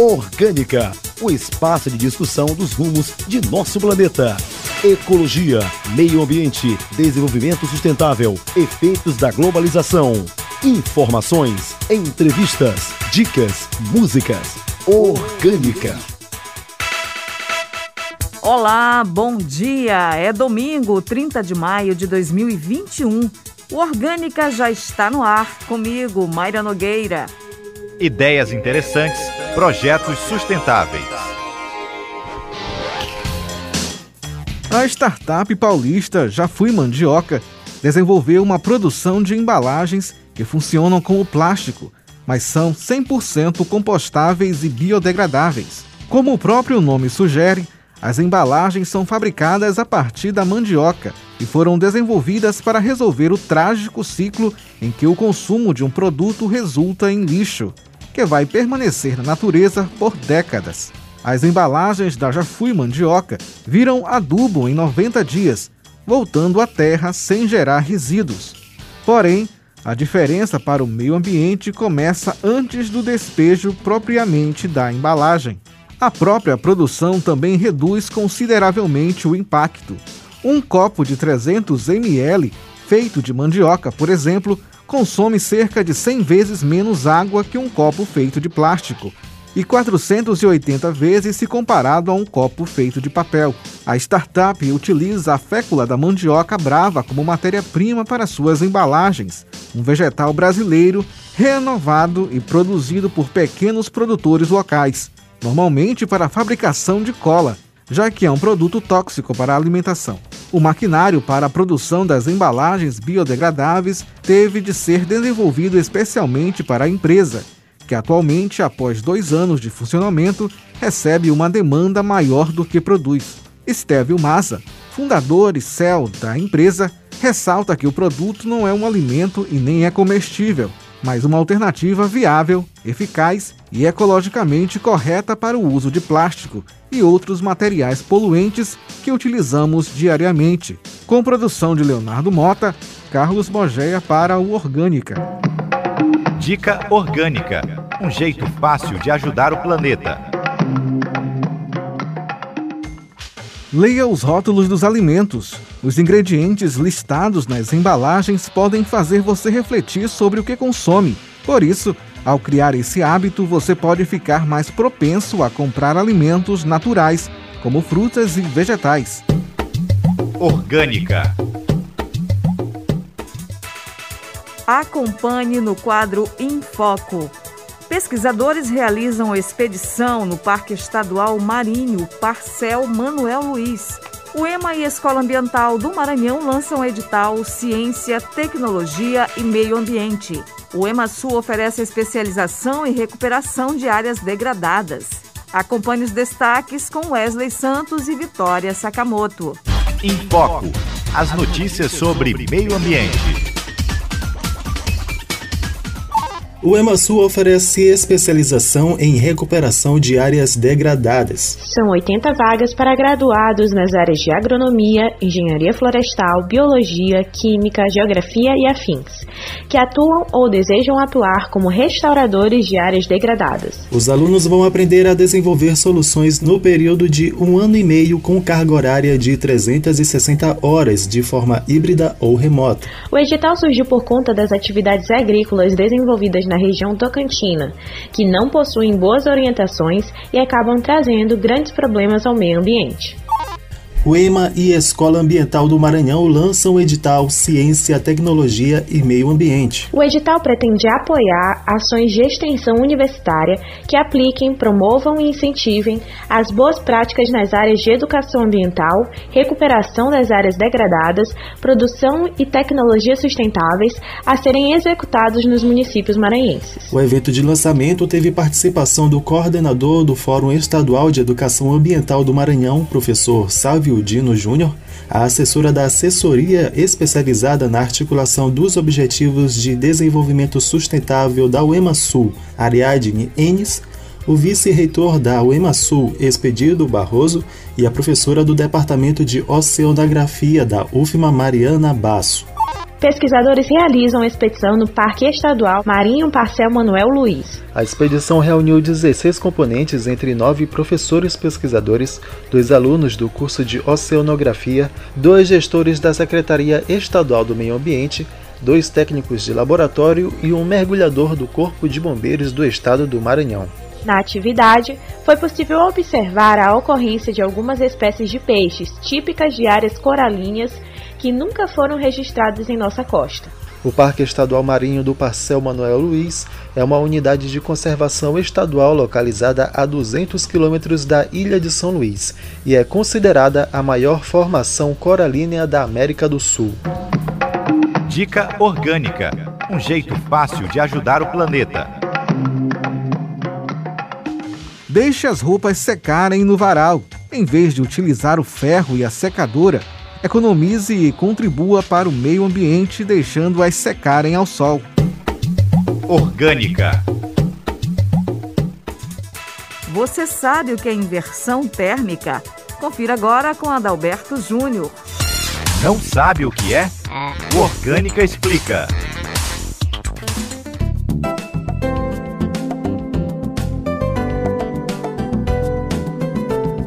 Orgânica, o espaço de discussão dos rumos de nosso planeta. Ecologia, meio ambiente, desenvolvimento sustentável, efeitos da globalização. Informações, entrevistas, dicas, músicas. Orgânica. Olá, bom dia! É domingo, 30 de maio de 2021. O Orgânica já está no ar. Comigo, Mayra Nogueira. Ideias interessantes, projetos sustentáveis. A startup paulista Já Fui Mandioca desenvolveu uma produção de embalagens que funcionam como plástico, mas são 100% compostáveis e biodegradáveis. Como o próprio nome sugere, as embalagens são fabricadas a partir da mandioca e foram desenvolvidas para resolver o trágico ciclo em que o consumo de um produto resulta em lixo, que vai permanecer na natureza por décadas. As embalagens da Já Fui Mandioca viram adubo em 90 dias, voltando à terra sem gerar resíduos. Porém, a diferença para o meio ambiente começa antes do despejo propriamente da embalagem. A própria produção também reduz consideravelmente o impacto. Um copo de 300 ml, feito de mandioca, por exemplo, consome cerca de 100 vezes menos água que um copo feito de plástico, e 480 vezes se comparado a um copo feito de papel. A startup utiliza a fécula da mandioca brava como matéria-prima para suas embalagens, um vegetal brasileiro renovado e produzido por pequenos produtores locais normalmente para a fabricação de cola, já que é um produto tóxico para a alimentação. O maquinário para a produção das embalagens biodegradáveis teve de ser desenvolvido especialmente para a empresa, que atualmente, após dois anos de funcionamento, recebe uma demanda maior do que produz. Estevio Maza, fundador e CEO da empresa, ressalta que o produto não é um alimento e nem é comestível, mas uma alternativa viável, eficaz e ecologicamente correta para o uso de plástico e outros materiais poluentes que utilizamos diariamente. Com produção de Leonardo Mota, Carlos Bogeia para o Orgânica. Dica Orgânica um jeito fácil de ajudar o planeta. Leia os rótulos dos alimentos. Os ingredientes listados nas embalagens podem fazer você refletir sobre o que consome. Por isso, ao criar esse hábito, você pode ficar mais propenso a comprar alimentos naturais, como frutas e vegetais. Orgânica. Acompanhe no quadro Em Foco. Pesquisadores realizam expedição no Parque Estadual Marinho Parcel Manuel Luiz. O EMA e Escola Ambiental do Maranhão lançam edital Ciência, Tecnologia e Meio Ambiente. O EMASU oferece especialização em recuperação de áreas degradadas. Acompanhe os destaques com Wesley Santos e Vitória Sakamoto. Em Foco. As notícias sobre meio ambiente. O EMASU oferece especialização em recuperação de áreas degradadas. São 80 vagas para graduados nas áreas de agronomia, engenharia florestal, biologia, química, geografia e afins, que atuam ou desejam atuar como restauradores de áreas degradadas. Os alunos vão aprender a desenvolver soluções no período de um ano e meio com carga horária de 360 horas de forma híbrida ou remota. O edital surgiu por conta das atividades agrícolas desenvolvidas na região tocantina, que não possuem boas orientações e acabam trazendo grandes problemas ao meio ambiente. O EMA e Escola Ambiental do Maranhão lançam o edital Ciência, Tecnologia e Meio Ambiente. O edital pretende apoiar ações de extensão universitária que apliquem, promovam e incentivem as boas práticas nas áreas de educação ambiental, recuperação das áreas degradadas, produção e tecnologias sustentáveis a serem executados nos municípios maranhenses. O evento de lançamento teve participação do coordenador do Fórum Estadual de Educação Ambiental do Maranhão, professor Sávio Dino Júnior, a assessora da Assessoria Especializada na Articulação dos Objetivos de Desenvolvimento Sustentável da UEMASul, Ariadne Enes, o vice-reitor da UEMASul, Expedito Barroso, e a professora do Departamento de Oceanografia da UFMA, Mariana Basso. Pesquisadores realizam expedição no Parque Estadual Marinho Parcel Manuel Luiz. A expedição reuniu 16 componentes entre nove professores pesquisadores, dois alunos do curso de Oceanografia, dois gestores da Secretaria Estadual do Meio Ambiente, dois técnicos de laboratório e um mergulhador do Corpo de Bombeiros do Estado do Maranhão. Na atividade, foi possível observar a ocorrência de algumas espécies de peixes típicas de áreas coralíneas que nunca foram registradas em nossa costa. O Parque Estadual Marinho do Parcel Manuel Luiz é uma unidade de conservação estadual localizada a 200 quilômetros da Ilha de São Luís e é considerada a maior formação coralínea da América do Sul. Dica Orgânica um jeito fácil de ajudar o planeta. Deixe as roupas secarem no varal, em vez de utilizar o ferro e a secadora economize e contribua para o meio ambiente deixando-as secarem ao sol. Orgânica. Você sabe o que é inversão térmica? Confira agora com Adalberto Júnior. Não sabe o que é? O Orgânica explica.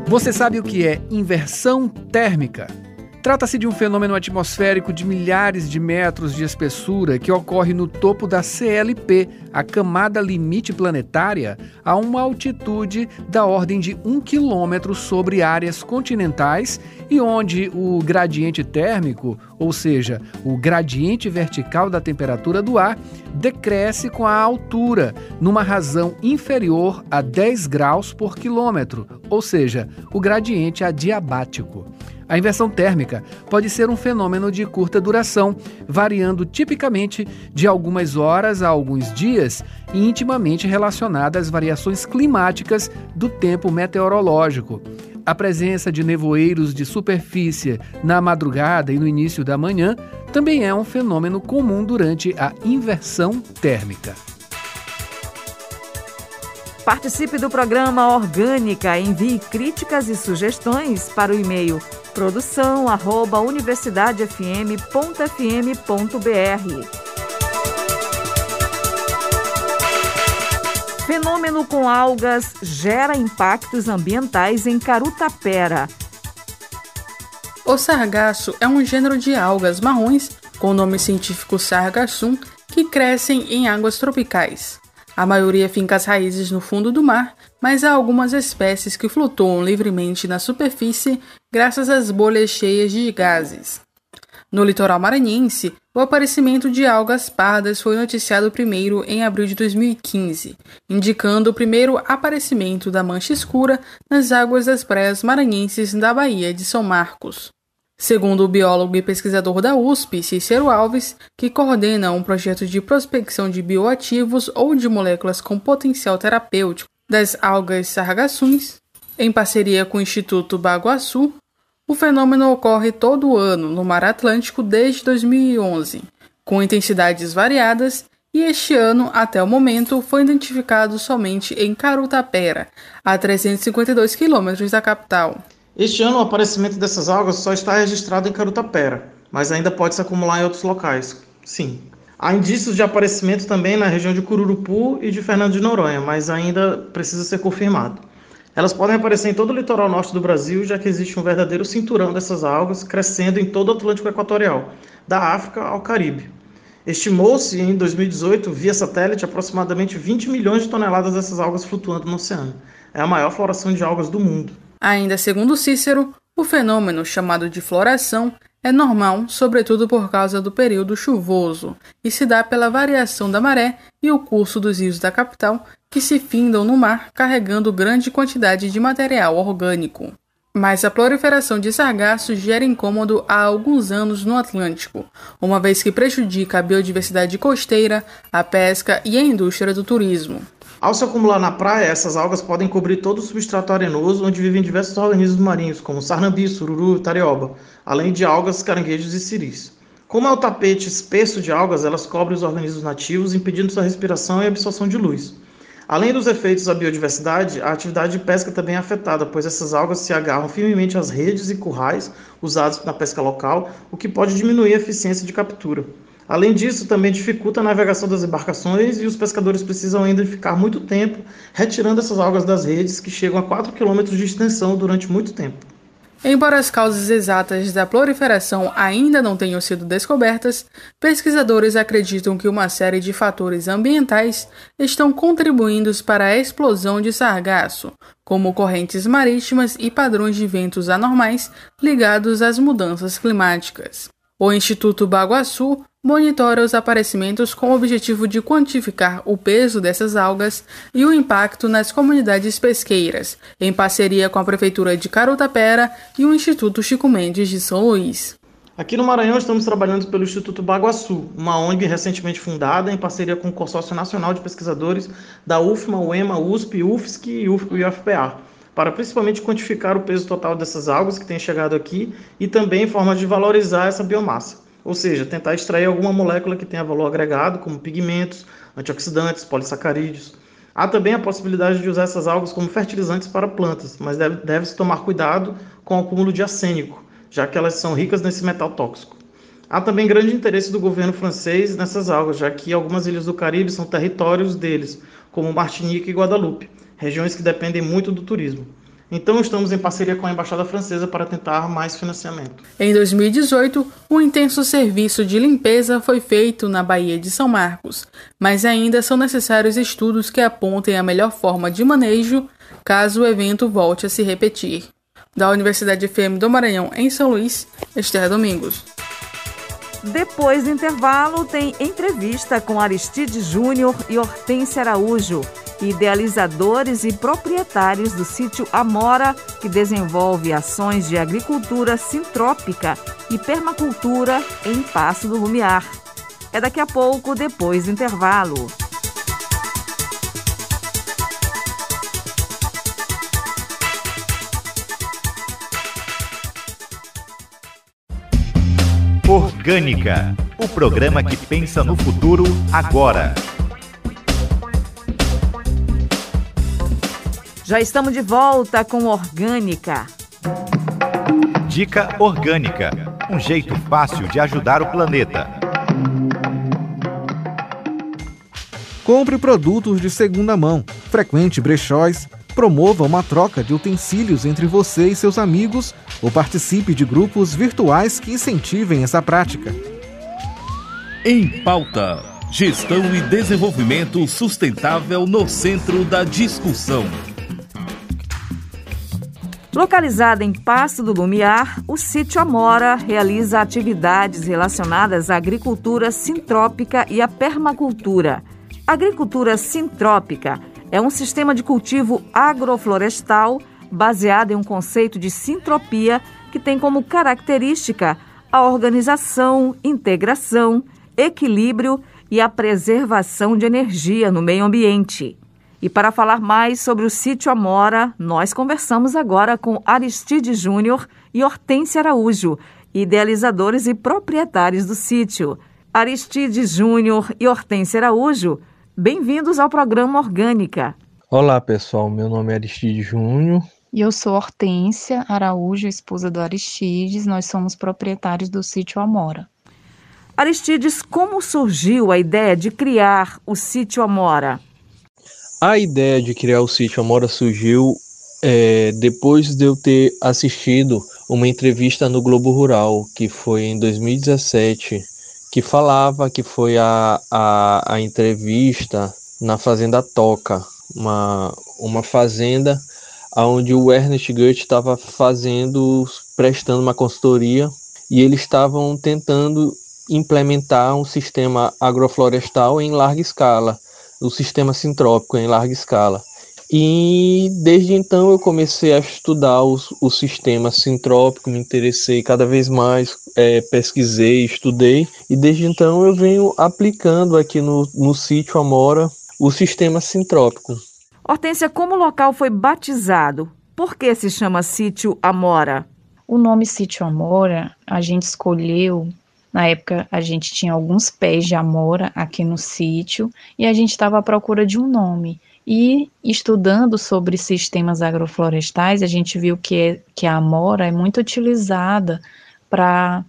Você sabe o que é inversão térmica? Trata-se de um fenômeno atmosférico de milhares de metros de espessura que ocorre no topo da CLP, a camada limite planetária, a uma altitude da ordem de um quilômetro sobre áreas continentais e onde o gradiente térmico, ou seja, o gradiente vertical da temperatura do ar, decresce com a altura, numa razão inferior a 10 graus por quilômetro, ou seja, o gradiente adiabático. A inversão térmica pode ser um fenômeno de curta duração, variando tipicamente de algumas horas a alguns dias e intimamente relacionada às variações climáticas do tempo meteorológico. A presença de nevoeiros de superfície na madrugada e no início da manhã também é um fenômeno comum durante a inversão térmica. Participe do programa Orgânica. Envie críticas e sugestões para o e-mail produção arroba universidadefm.fm.br. Fenômeno com algas gera impactos ambientais em Carutapera. O sargaço é um gênero de algas marrons, com o nome científico sargassum, que crescem em águas tropicais. A maioria finca as raízes no fundo do mar, mas há algumas espécies que flutuam livremente na superfície graças às bolhas cheias de gases. No litoral maranhense, o aparecimento de algas pardas foi noticiado primeiro em abril de 2015, indicando o primeiro aparecimento da mancha escura nas águas das praias maranhenses da Baía de São Marcos. Segundo o biólogo e pesquisador da USP, Cícero Alves, que coordena um projeto de prospecção de bioativos ou de moléculas com potencial terapêutico das algas sargassuns, em parceria com o Instituto Baguaçu, o fenômeno ocorre todo ano no Mar Atlântico desde 2011, com intensidades variadas, e este ano, até o momento, foi identificado somente em Carutapera, a 352 quilômetros da capital. Este ano, o aparecimento dessas algas só está registrado em Carutapera, mas ainda pode se acumular em outros locais. Sim. Há indícios de aparecimento também na região de Cururupu e de Fernando de Noronha, mas ainda precisa ser confirmado. Elas podem aparecer em todo o litoral norte do Brasil, já que existe um verdadeiro cinturão dessas algas crescendo em todo o Atlântico Equatorial, da África ao Caribe. Estimou-se em 2018, via satélite, aproximadamente 20 milhões de toneladas dessas algas flutuando no oceano. É a maior floração de algas do mundo. Ainda segundo Cícero, o fenômeno chamado de floração é normal, sobretudo por causa do período chuvoso, e se dá pela variação da maré e o curso dos rios da capital, que se findam no mar carregando grande quantidade de material orgânico. Mas a proliferação de sargassos gera incômodo há alguns anos no Atlântico, uma vez que prejudica a biodiversidade costeira, a pesca e a indústria do turismo. Ao se acumular na praia, essas algas podem cobrir todo o substrato arenoso onde vivem diversos organismos marinhos, como sarnambi, sururu tarioba, além de algas, caranguejos e siris. Como é o tapete espesso de algas, elas cobrem os organismos nativos, impedindo sua respiração e absorção de luz. Além dos efeitos à biodiversidade, a atividade de pesca também é afetada, pois essas algas se agarram firmemente às redes e currais usados na pesca local, o que pode diminuir a eficiência de captura. Além disso, também dificulta a navegação das embarcações e os pescadores precisam ainda ficar muito tempo retirando essas algas das redes, que chegam a 4 km de extensão durante muito tempo. Embora as causas exatas da proliferação ainda não tenham sido descobertas, pesquisadores acreditam que uma série de fatores ambientais estão contribuindo para a explosão de sargaço, como correntes marítimas e padrões de ventos anormais ligados às mudanças climáticas. O Instituto Baguaçu monitora os aparecimentos com o objetivo de quantificar o peso dessas algas e o impacto nas comunidades pesqueiras, em parceria com a Prefeitura de Carutapera e o Instituto Chico Mendes de São Luís. Aqui no Maranhão estamos trabalhando pelo Instituto Baguaçu, uma ONG recentemente fundada em parceria com o Consórcio Nacional de Pesquisadores da UFMA, UEMA, USP, UFSC e UFPA, para principalmente quantificar o peso total dessas algas que têm chegado aqui e também em forma de valorizar essa biomassa ou seja, tentar extrair alguma molécula que tenha valor agregado, como pigmentos, antioxidantes, polissacarídeos. Há também a possibilidade de usar essas algas como fertilizantes para plantas, mas deve-se deve tomar cuidado com o acúmulo de arsênico, já que elas são ricas nesse metal tóxico. Há também grande interesse do governo francês nessas algas, já que algumas ilhas do Caribe são territórios deles, como Martinique e Guadalupe, regiões que dependem muito do turismo. Então, estamos em parceria com a Embaixada Francesa para tentar mais financiamento. Em 2018, um intenso serviço de limpeza foi feito na Baía de São Marcos, mas ainda são necessários estudos que apontem a melhor forma de manejo caso o evento volte a se repetir. Da Universidade FM do Maranhão, em São Luís, Esther Domingos. Depois do intervalo, tem entrevista com Aristide Júnior e Hortência Araújo idealizadores e proprietários do sítio Amora, que desenvolve ações de agricultura sintrópica e permacultura em Passo do Lumiar. É daqui a pouco, depois do intervalo. Orgânica, o programa que pensa no futuro agora. Já estamos de volta com Orgânica. Dica Orgânica um jeito fácil de ajudar o planeta. Compre produtos de segunda mão, frequente brechóis, promova uma troca de utensílios entre você e seus amigos ou participe de grupos virtuais que incentivem essa prática. Em pauta. Gestão e desenvolvimento sustentável no centro da discussão. Localizada em Passo do Lumiar, o sítio Amora realiza atividades relacionadas à agricultura sintrópica e à permacultura. A agricultura sintrópica é um sistema de cultivo agroflorestal baseado em um conceito de sintropia que tem como característica a organização, integração, equilíbrio e a preservação de energia no meio ambiente. E para falar mais sobre o sítio Amora, nós conversamos agora com Aristide Júnior e Hortência Araújo, idealizadores e proprietários do sítio. Aristide Júnior e Hortência Araújo, bem-vindos ao programa Orgânica. Olá, pessoal. Meu nome é Aristide Júnior. E eu sou Hortência Araújo, esposa do Aristides. Nós somos proprietários do sítio Amora. Aristides, como surgiu a ideia de criar o sítio Amora? A ideia de criar o sítio Amora surgiu é, depois de eu ter assistido uma entrevista no Globo Rural, que foi em 2017, que falava que foi a, a, a entrevista na Fazenda Toca, uma, uma fazenda onde o Ernest Goethe estava fazendo, prestando uma consultoria, e eles estavam tentando implementar um sistema agroflorestal em larga escala o sistema sintrópico em larga escala. E desde então eu comecei a estudar o, o sistema sintrópico, me interessei cada vez mais, é, pesquisei, estudei, e desde então eu venho aplicando aqui no, no sítio Amora o sistema sintrópico. Hortência, como o local foi batizado? Por que se chama sítio Amora? O nome sítio Amora a gente escolheu na época, a gente tinha alguns pés de amora aqui no sítio e a gente estava à procura de um nome. E estudando sobre sistemas agroflorestais, a gente viu que, é, que a amora é muito utilizada para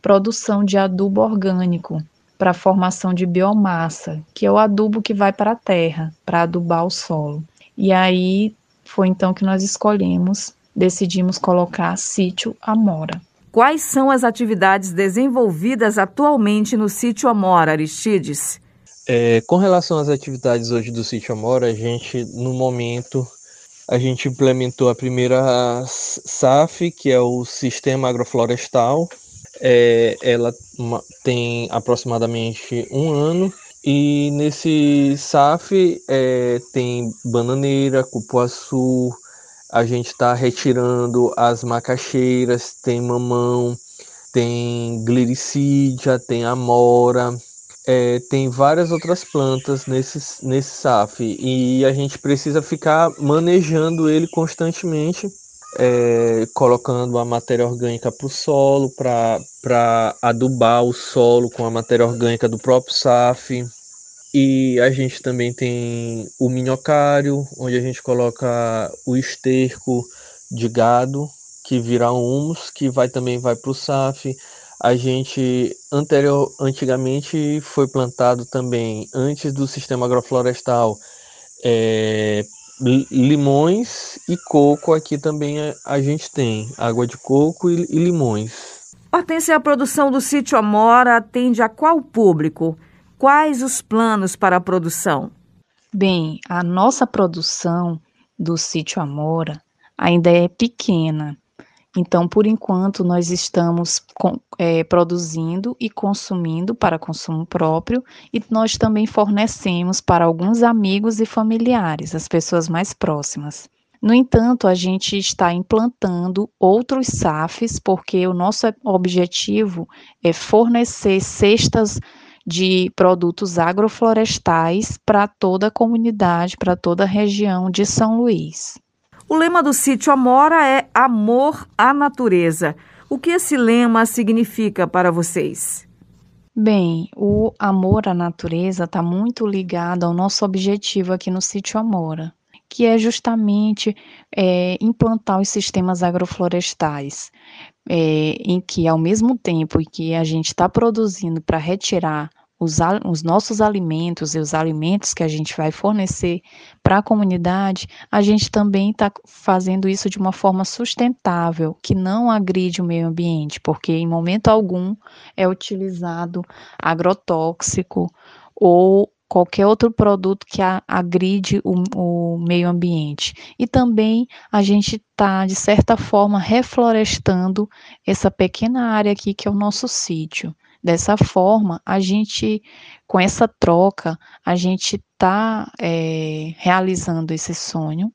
produção de adubo orgânico, para formação de biomassa, que é o adubo que vai para a terra, para adubar o solo. E aí foi então que nós escolhemos, decidimos colocar sítio Amora. Quais são as atividades desenvolvidas atualmente no sítio Amora, Aristides? É, com relação às atividades hoje do sítio Amora, a gente, no momento, a gente implementou a primeira SAF, que é o Sistema Agroflorestal. É, ela tem aproximadamente um ano e nesse SAF é, tem bananeira, cupuaçu, a gente está retirando as macaxeiras, tem mamão, tem gliricídia, tem amora, é, tem várias outras plantas nesse, nesse SAF e a gente precisa ficar manejando ele constantemente, é, colocando a matéria orgânica para o solo, para adubar o solo com a matéria orgânica do próprio SAF. E a gente também tem o minhocário, onde a gente coloca o esterco de gado, que vira humus, que vai também vai para o SAF. A gente anterior, antigamente foi plantado também, antes do sistema agroflorestal, é, limões e coco. Aqui também a, gente tem água de coco e, e limões. Hortência, a produção do sítio Amora atende a qual público? Quais os planos para a produção? Bem, a nossa produção do sítio Amora ainda é pequena. Então, por enquanto, nós estamos com, é, produzindo e consumindo para consumo próprio, e nós também fornecemos para alguns amigos e familiares, as pessoas mais próximas. No entanto, a gente está implantando outros SAFs, porque o nosso objetivo é fornecer cestas de produtos agroflorestais para toda a comunidade, para toda a região de São Luís. O lema do sítio Amora é Amor à Natureza. O que esse lema significa para vocês? Bem, o amor à natureza está muito ligado ao nosso objetivo aqui no sítio Amora, que é justamente é, implantar os sistemas agroflorestais, é, em que ao mesmo tempo que a gente está produzindo para retirar os, os, nossos alimentos e os alimentos que a gente vai fornecer para a comunidade, a gente também está fazendo isso de uma forma sustentável, que não agride o meio ambiente, porque em momento algum é utilizado agrotóxico ou qualquer outro produto que agride o, o meio ambiente. E também a gente está, de certa forma, reflorestando essa pequena área aqui que é o nosso sítio. Dessa forma, a gente, com essa troca, a gente está é, realizando esse sonho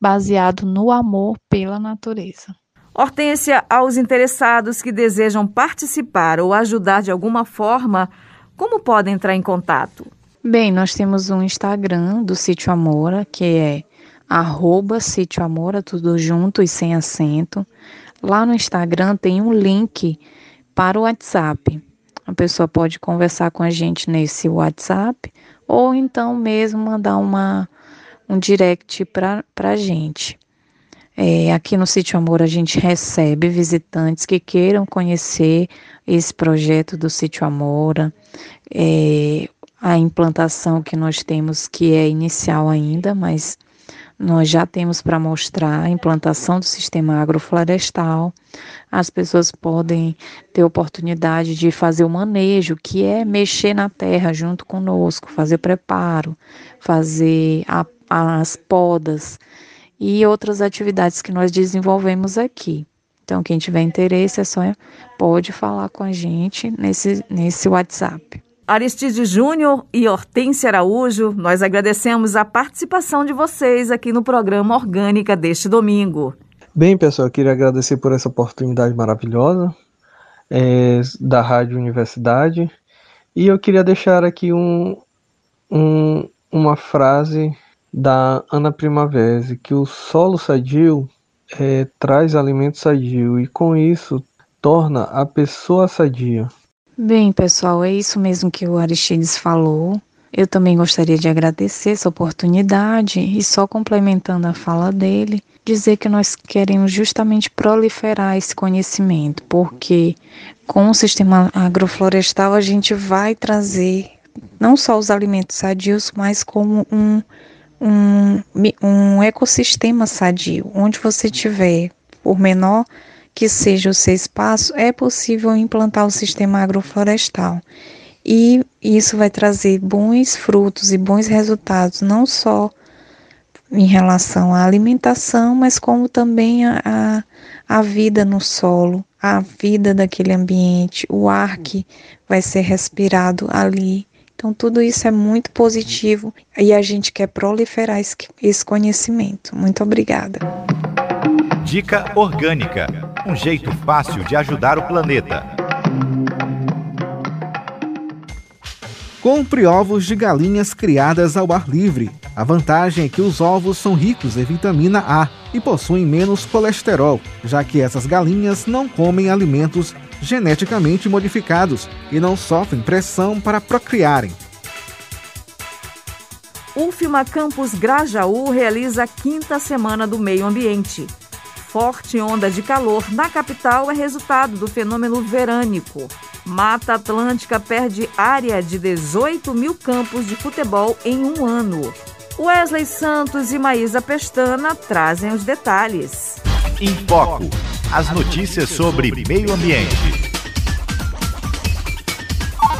baseado no amor pela natureza. Hortência, aos interessados que desejam participar ou ajudar de alguma forma, como podem entrar em contato? Bem, nós temos um Instagram do Sítio Amora, que é arroba Sítio Amora, tudo junto e sem acento. Lá no Instagram tem um link para o WhatsApp. A pessoa pode conversar com a gente nesse WhatsApp ou então mesmo mandar uma, um direct para a gente. É, aqui no Sítio Amor a gente recebe visitantes que queiram conhecer esse projeto do Sítio Amora, é, a implantação que nós temos que é inicial ainda, mas nós já temos para mostrar a implantação do sistema agroflorestal. As pessoas podem ter oportunidade de fazer o manejo, que é mexer na terra junto conosco, fazer preparo, fazer a, as podas e outras atividades que nós desenvolvemos aqui. Então, quem tiver interesse, é só pode falar com a gente nesse, nesse WhatsApp. Aristide Júnior e Hortência Araújo, nós agradecemos a participação de vocês aqui no programa Orgânica deste domingo. Bem, pessoal, eu queria agradecer por essa oportunidade maravilhosa é, da Rádio Universidade e eu queria deixar aqui um, um, uma frase da Ana Primavera, que o solo sadio é, traz alimento sadio e com isso torna a pessoa sadia. Bem, pessoal, é isso mesmo que o Aristides falou. Eu também gostaria de agradecer essa oportunidade e só complementando a fala dele, dizer que nós queremos justamente proliferar esse conhecimento, porque com o sistema agroflorestal a gente vai trazer não só os alimentos sadios, mas como um, um, um ecossistema sadio. Onde você tiver, por menor que seja o seu espaço, é possível implantar o sistema agroflorestal. E isso vai trazer bons frutos e bons resultados, não só em relação à alimentação, mas como também a, a, vida no solo, a vida daquele ambiente, o ar que vai ser respirado ali. Então, tudo isso é muito positivo e a gente quer proliferar esse, esse conhecimento. Muito obrigada. Dica Orgânica um jeito fácil de ajudar o planeta. Compre ovos de galinhas criadas ao ar livre. A vantagem é que os ovos são ricos em vitamina A e possuem menos colesterol, já que essas galinhas não comem alimentos geneticamente modificados e não sofrem pressão para procriarem. UFMA Campus Grajaú realiza a quinta semana do meio ambiente. Forte onda de calor na capital é resultado do fenômeno verânico. Mata Atlântica perde área de 18 mil campos de futebol em um ano. Wesley Santos e Maísa Pestana trazem os detalhes. Em Foco, as notícias sobre meio ambiente.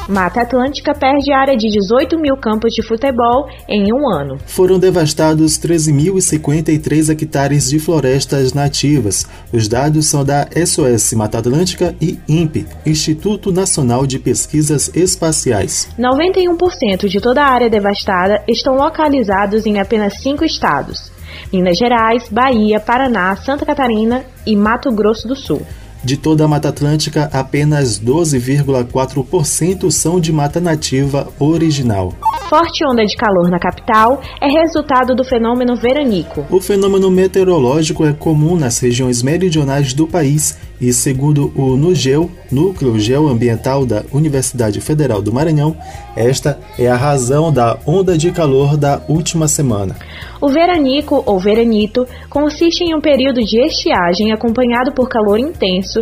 Mata Atlântica perde área de 18 mil campos de futebol em um ano. Foram devastados 13.053 hectares de florestas nativas. Os dados são da SOS Mata Atlântica e INPE, Instituto Nacional de Pesquisas Espaciais. 91% de toda a área devastada estão localizados em apenas cinco estados. Minas Gerais, Bahia, Paraná, Santa Catarina e Mato Grosso do Sul. De toda a Mata Atlântica, apenas 12,4% são de mata nativa original. Forte onda de calor na capital é resultado do fenômeno veranico. O fenômeno meteorológico é comum nas regiões meridionais do país e, segundo o NUGEO, Núcleo Geoambiental da Universidade Federal do Maranhão, esta é a razão da onda de calor da última semana. O veranico ou veranito consiste em um período de estiagem acompanhado por calor intenso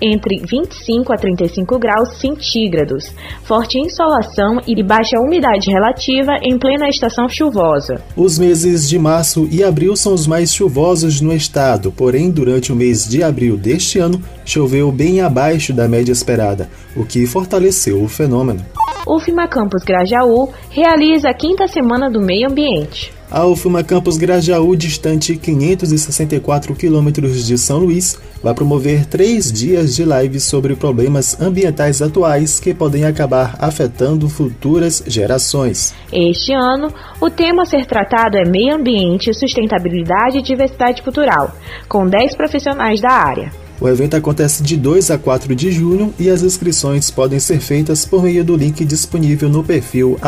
entre 25 a 35 graus centígrados, forte insolação e baixa umidade relativa em plena estação chuvosa. Os meses de março e abril são os mais chuvosos no estado, porém, durante o mês de abril deste ano, choveu bem abaixo da média esperada, o que fortaleceu o fenômeno. O FIMA Campus Grajaú realiza a quinta semana do meio ambiente. A UFMA Campus Grajaú, distante 564 quilômetros de São Luís, vai promover três dias de lives sobre problemas ambientais atuais que podem acabar afetando futuras gerações. Este ano, o tema a ser tratado é Meio Ambiente, Sustentabilidade e Diversidade Cultural, com 10 profissionais da área. O evento acontece de 2 a 4 de junho e as inscrições podem ser feitas por meio do link disponível no perfil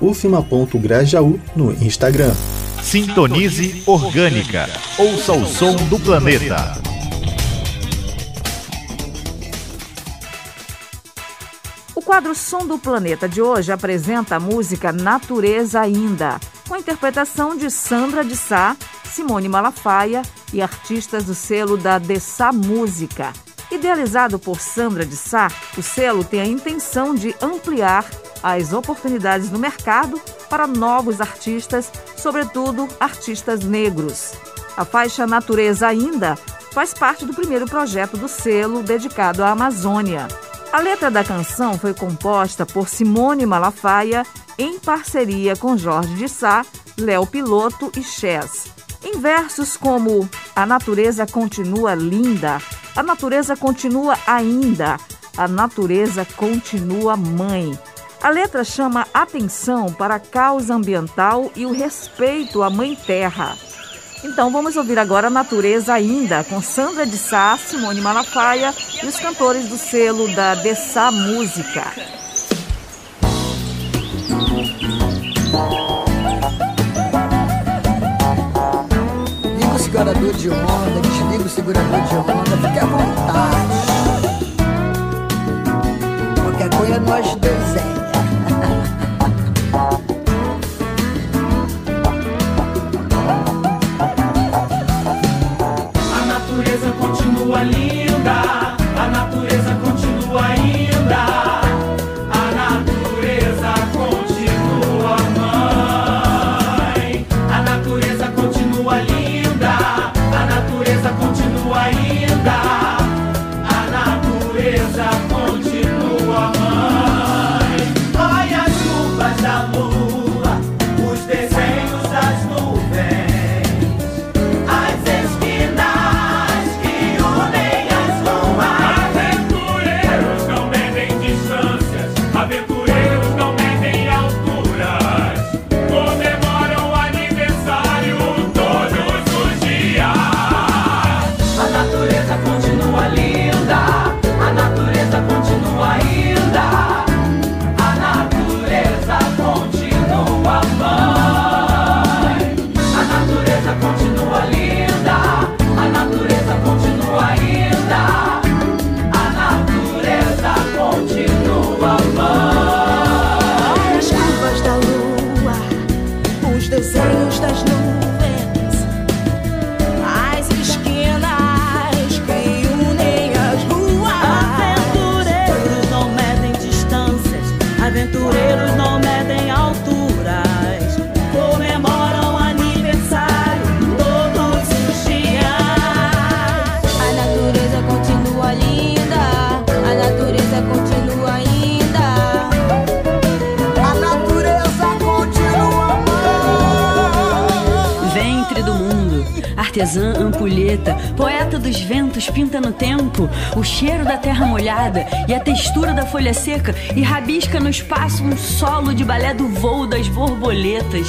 ufma.grajaú no Instagram. Sintonize Orgânica. Ouça o som do planeta. O quadro Som do Planeta de hoje apresenta a música Natureza Ainda, com interpretação de Sandra de Sá, Simone Malafaia e artistas do selo da Dessá Música. Idealizado por Sandra de Sá, o selo tem a intenção de ampliar as oportunidades no mercado para novos artistas, sobretudo artistas negros. A faixa Natureza Ainda faz parte do primeiro projeto do selo dedicado à Amazônia. A letra da canção foi composta por Simone Malafaia em parceria com Jorge de Sá, Léo Piloto e Chess. Em versos como A natureza continua linda, a natureza continua ainda, a natureza continua mãe. A letra chama atenção para a causa ambiental e o respeito à Mãe Terra. Então vamos ouvir agora a Natureza Ainda, com Sandra de Sá, Simone Malafaia e os cantores do selo da Dessá Música. segurador de onda, desliga o segurador de onda, fique à vontade. Qualquer coisa nós desenha. A natureza continua linda. Artesã ampulheta, poeta dos ventos pinta no tempo o cheiro da terra molhada e a textura da folha seca e rabisca no espaço um solo de balé do voo das borboletas.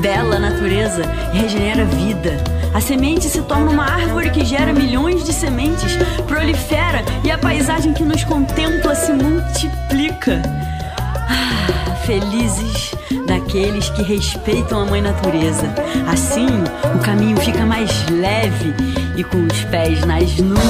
Bela natureza regenera vida. A semente se torna uma árvore que gera milhões de sementes, prolifera e a paisagem que nos contempla se multiplica. Ah, felizes daqueles que respeitam a mãe natureza. Assim, o caminho fica mais leve e com os pés nas nuvens.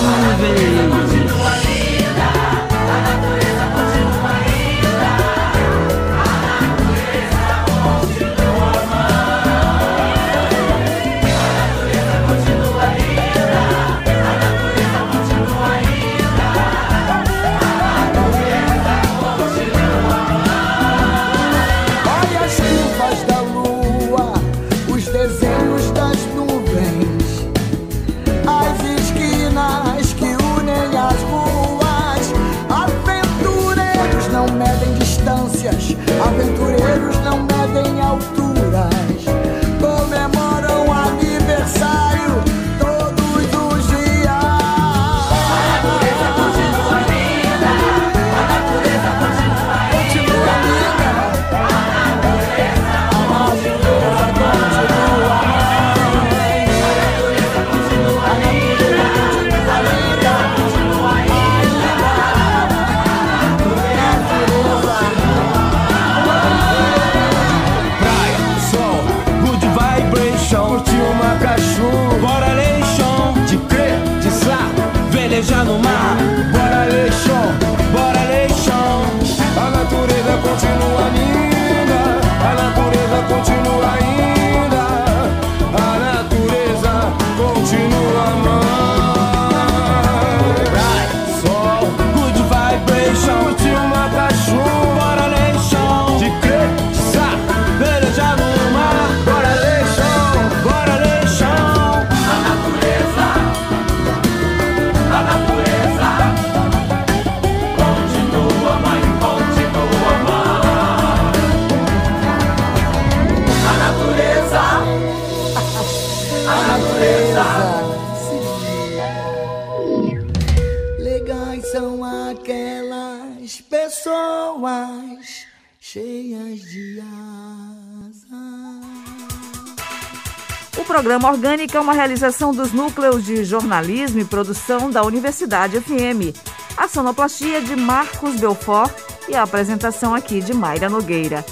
Programa Orgânica é uma realização dos núcleos de jornalismo e produção da Universidade FM. A sonoplastia de Marcos Belfort e a apresentação aqui de Mayra Nogueira.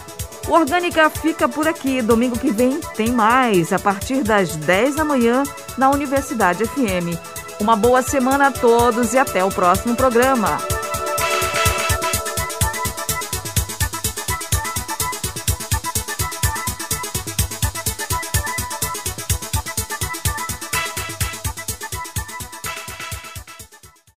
O Orgânica fica por aqui. Domingo que vem tem mais, a partir das 10 da manhã, na Universidade FM. Uma boa semana a todos e até o próximo programa.